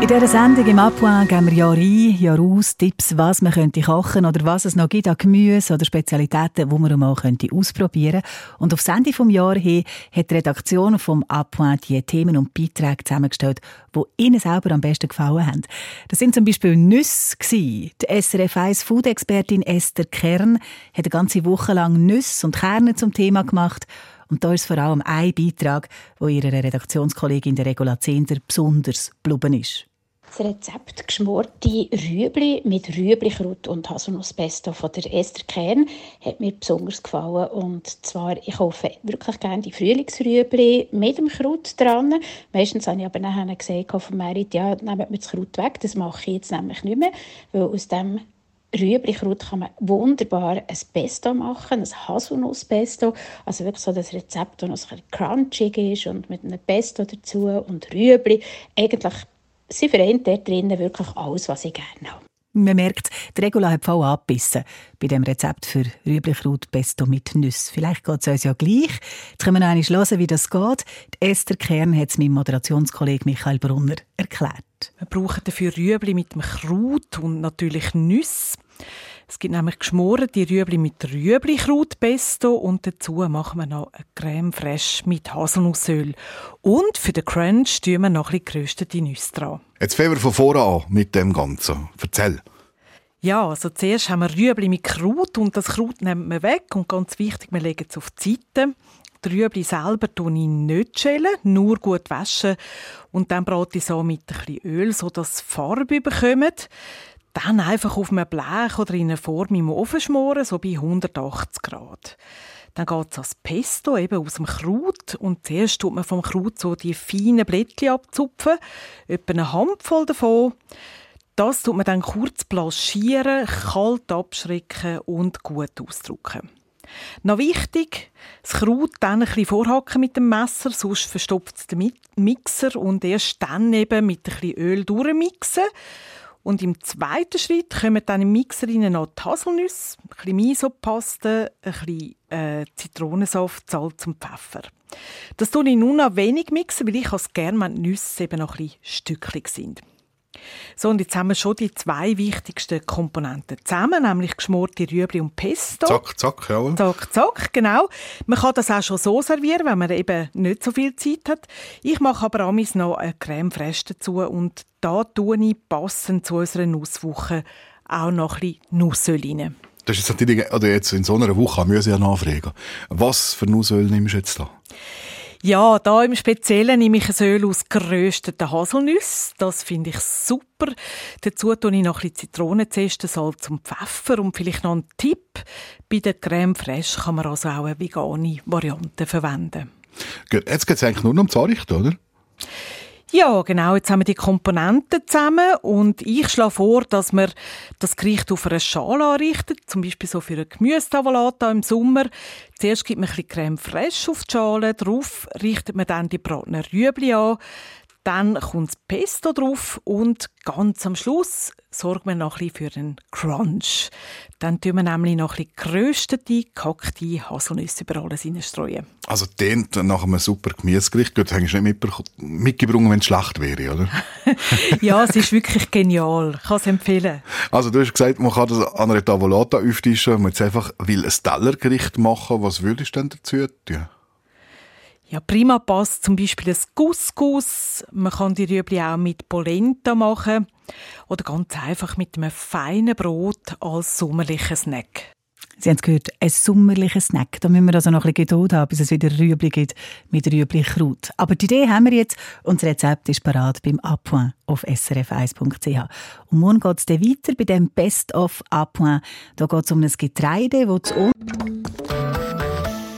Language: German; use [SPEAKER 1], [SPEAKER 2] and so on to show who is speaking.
[SPEAKER 1] In dieser Sendung im Appoint geben wir Jahr ein, Jahr aus Tipps, was man könnte kochen oder was es noch gibt an Gemüse oder Spezialitäten, die man mal könnte ausprobieren Und auf Ende vom Jahr hin hat die Redaktion vom Appoint die Themen und Beiträge zusammengestellt, die Ihnen selber am besten gefallen haben. Das sind zum Beispiel Nüsse. Die SRF 1 Food-Expertin Esther Kern hat eine ganze Woche lang Nüsse und Kerne zum Thema gemacht und da ist vor allem ein Beitrag, wo ihrer Redaktionskollegin der Regula Zehnder besonders blubben ist.
[SPEAKER 2] Das Rezept geschmorte Rüebli mit Rüeblikraut und Haselnusspesto von der Esther Kern hat mir besonders gefallen. Und zwar, ich kaufe wirklich gerne die Frühlingsrüebli mit dem Kraut dran. Meistens habe ich aber nachher gesagt von Merit, ja, nehmt mir das Kraut weg. Das mache ich jetzt nämlich nicht mehr, weil aus dem Rüeblikraut kann man wunderbar ein Pesto machen, ein Haselnusspesto. Also wirklich so das Rezept, das noch ein crunchig ist und mit einem Pesto dazu und Rüebli. Eigentlich sie vereint dort drinnen wirklich alles, was ich gerne habe.
[SPEAKER 1] Man merkt, die Regula hat voll abgebissen bei dem Rezept für Rüblichkraut-Pesto mit Nüsse. Vielleicht geht es uns ja gleich. Jetzt können wir noch einmal hören, wie das geht. Die Esther Kern hat es meinem Moderationskollegen Michael Brunner erklärt.
[SPEAKER 3] Wir brauchen dafür Rüebli mit dem Kraut und natürlich Nüsse. Es gibt nämlich geschmorte Rüebli mit Rüeblikrautpesto und dazu machen wir noch eine Creme fraiche mit Haselnussöl. Und für den Crunch tun wir noch ein bisschen geröstete Nüsse dran.
[SPEAKER 4] Jetzt fangen wir von vorne an mit dem Ganzen. Erzähl.
[SPEAKER 3] Ja, also zuerst haben wir Rüebli mit Kraut und das Kraut nehmen wir weg und ganz wichtig, wir legen es auf die Seite. Die Rüebli selber tun ich nicht schälen, nur gut waschen und dann brate ich so mit ein bisschen Öl, sodass sie Farbe bekommt dann einfach auf einem Blech oder in einer Form im Ofen schmoren, so bei 180 Grad. Dann geht es als Pesto eben aus dem Kraut und zuerst tut man vom Kraut so die feinen Blättchen abzupfen, etwa eine Handvoll davon. Das tut man dann kurz blanchieren, kalt abschrecken und gut ausdrücken. Noch wichtig, das Kraut dann ein vorhacken mit dem Messer, sonst verstopft es den Mixer und erst dann eben mit ein bisschen Öl durchmixen. Und im zweiten Schritt kommen dann im Mixer noch die Haselnüsse, ein bisschen Misopaste, ein bisschen äh, Zitronensaft, Salz und Pfeffer. Das tue ich nur noch wenig mixen, weil ich es gerne, wenn die Nüsse eben noch ein bisschen stücklich sind. So, und jetzt haben wir schon die zwei wichtigsten Komponenten zusammen, nämlich geschmorte Rüebli und Pesto.
[SPEAKER 4] Zack, zack, ja.
[SPEAKER 3] Zack, zack, genau. Man kann das auch schon so servieren, wenn man eben nicht so viel Zeit hat. Ich mache aber amis noch eine Creme fraiche dazu und da tue ich passend zu unserer Nusswoche auch noch ein bisschen Nussöl rein.
[SPEAKER 4] Das ist jetzt natürlich, oder jetzt in so einer Woche müssen Sie ja nachfragen. Was für Nussöl nimmst du jetzt da?
[SPEAKER 3] Ja, da im Speziellen nehme ich ein Öl aus gerösteten Haselnüssen. Das finde ich super. Dazu tue ich noch ein bisschen Zitronenzeste, Salz und Pfeffer. Und vielleicht noch ein Tipp. Bei der Creme Fraiche kann man also auch eine vegane Variante verwenden.
[SPEAKER 4] Gut, jetzt geht es eigentlich nur noch um Anrichten, oder?
[SPEAKER 3] Ja, genau. Jetzt haben wir die Komponenten zusammen und ich schlage vor, dass man das Gericht auf einer Schale anrichtet, zum Beispiel so für eine Gemüsetavolata im Sommer. Zuerst gibt man ein bisschen Creme fraiche auf die Schale, darauf richtet man dann die bratenen Rüebli an, dann kommt das Pesto drauf und ganz am Schluss sorgt man noch ein für einen Crunch. Dann tun wir nämlich noch ein geröstete, gehackte Haselnüsse über alles streuen.
[SPEAKER 4] Also den nach einem super Gemüsegericht. Gut, hättest du nicht mitgebracht, wenn es schlecht wäre, oder?
[SPEAKER 3] ja, es ist wirklich genial. Ich kann es empfehlen.
[SPEAKER 4] Also du hast gesagt, man kann das an einer Tavolata auftischen. Man jetzt einfach will ein Tellergericht machen. Was würdest du denn dazu tun?
[SPEAKER 3] Ja, prima passt zum Beispiel ein Couscous. Man kann die Rüebli auch mit Polenta machen oder ganz einfach mit einem feinen Brot als sommerlichen Snack.
[SPEAKER 1] Sie haben es gehört, ein sommerlicher Snack. Da müssen wir also noch ein bisschen Geduld haben, bis es wieder Rüebli gibt mit Rüebli-Kraut. Aber die Idee haben wir jetzt das Rezept ist parat beim Appoint auf srf1.ch. Und morgen geht es dann weiter bei dem Best of Appoint. Da geht es um ein Getreide, das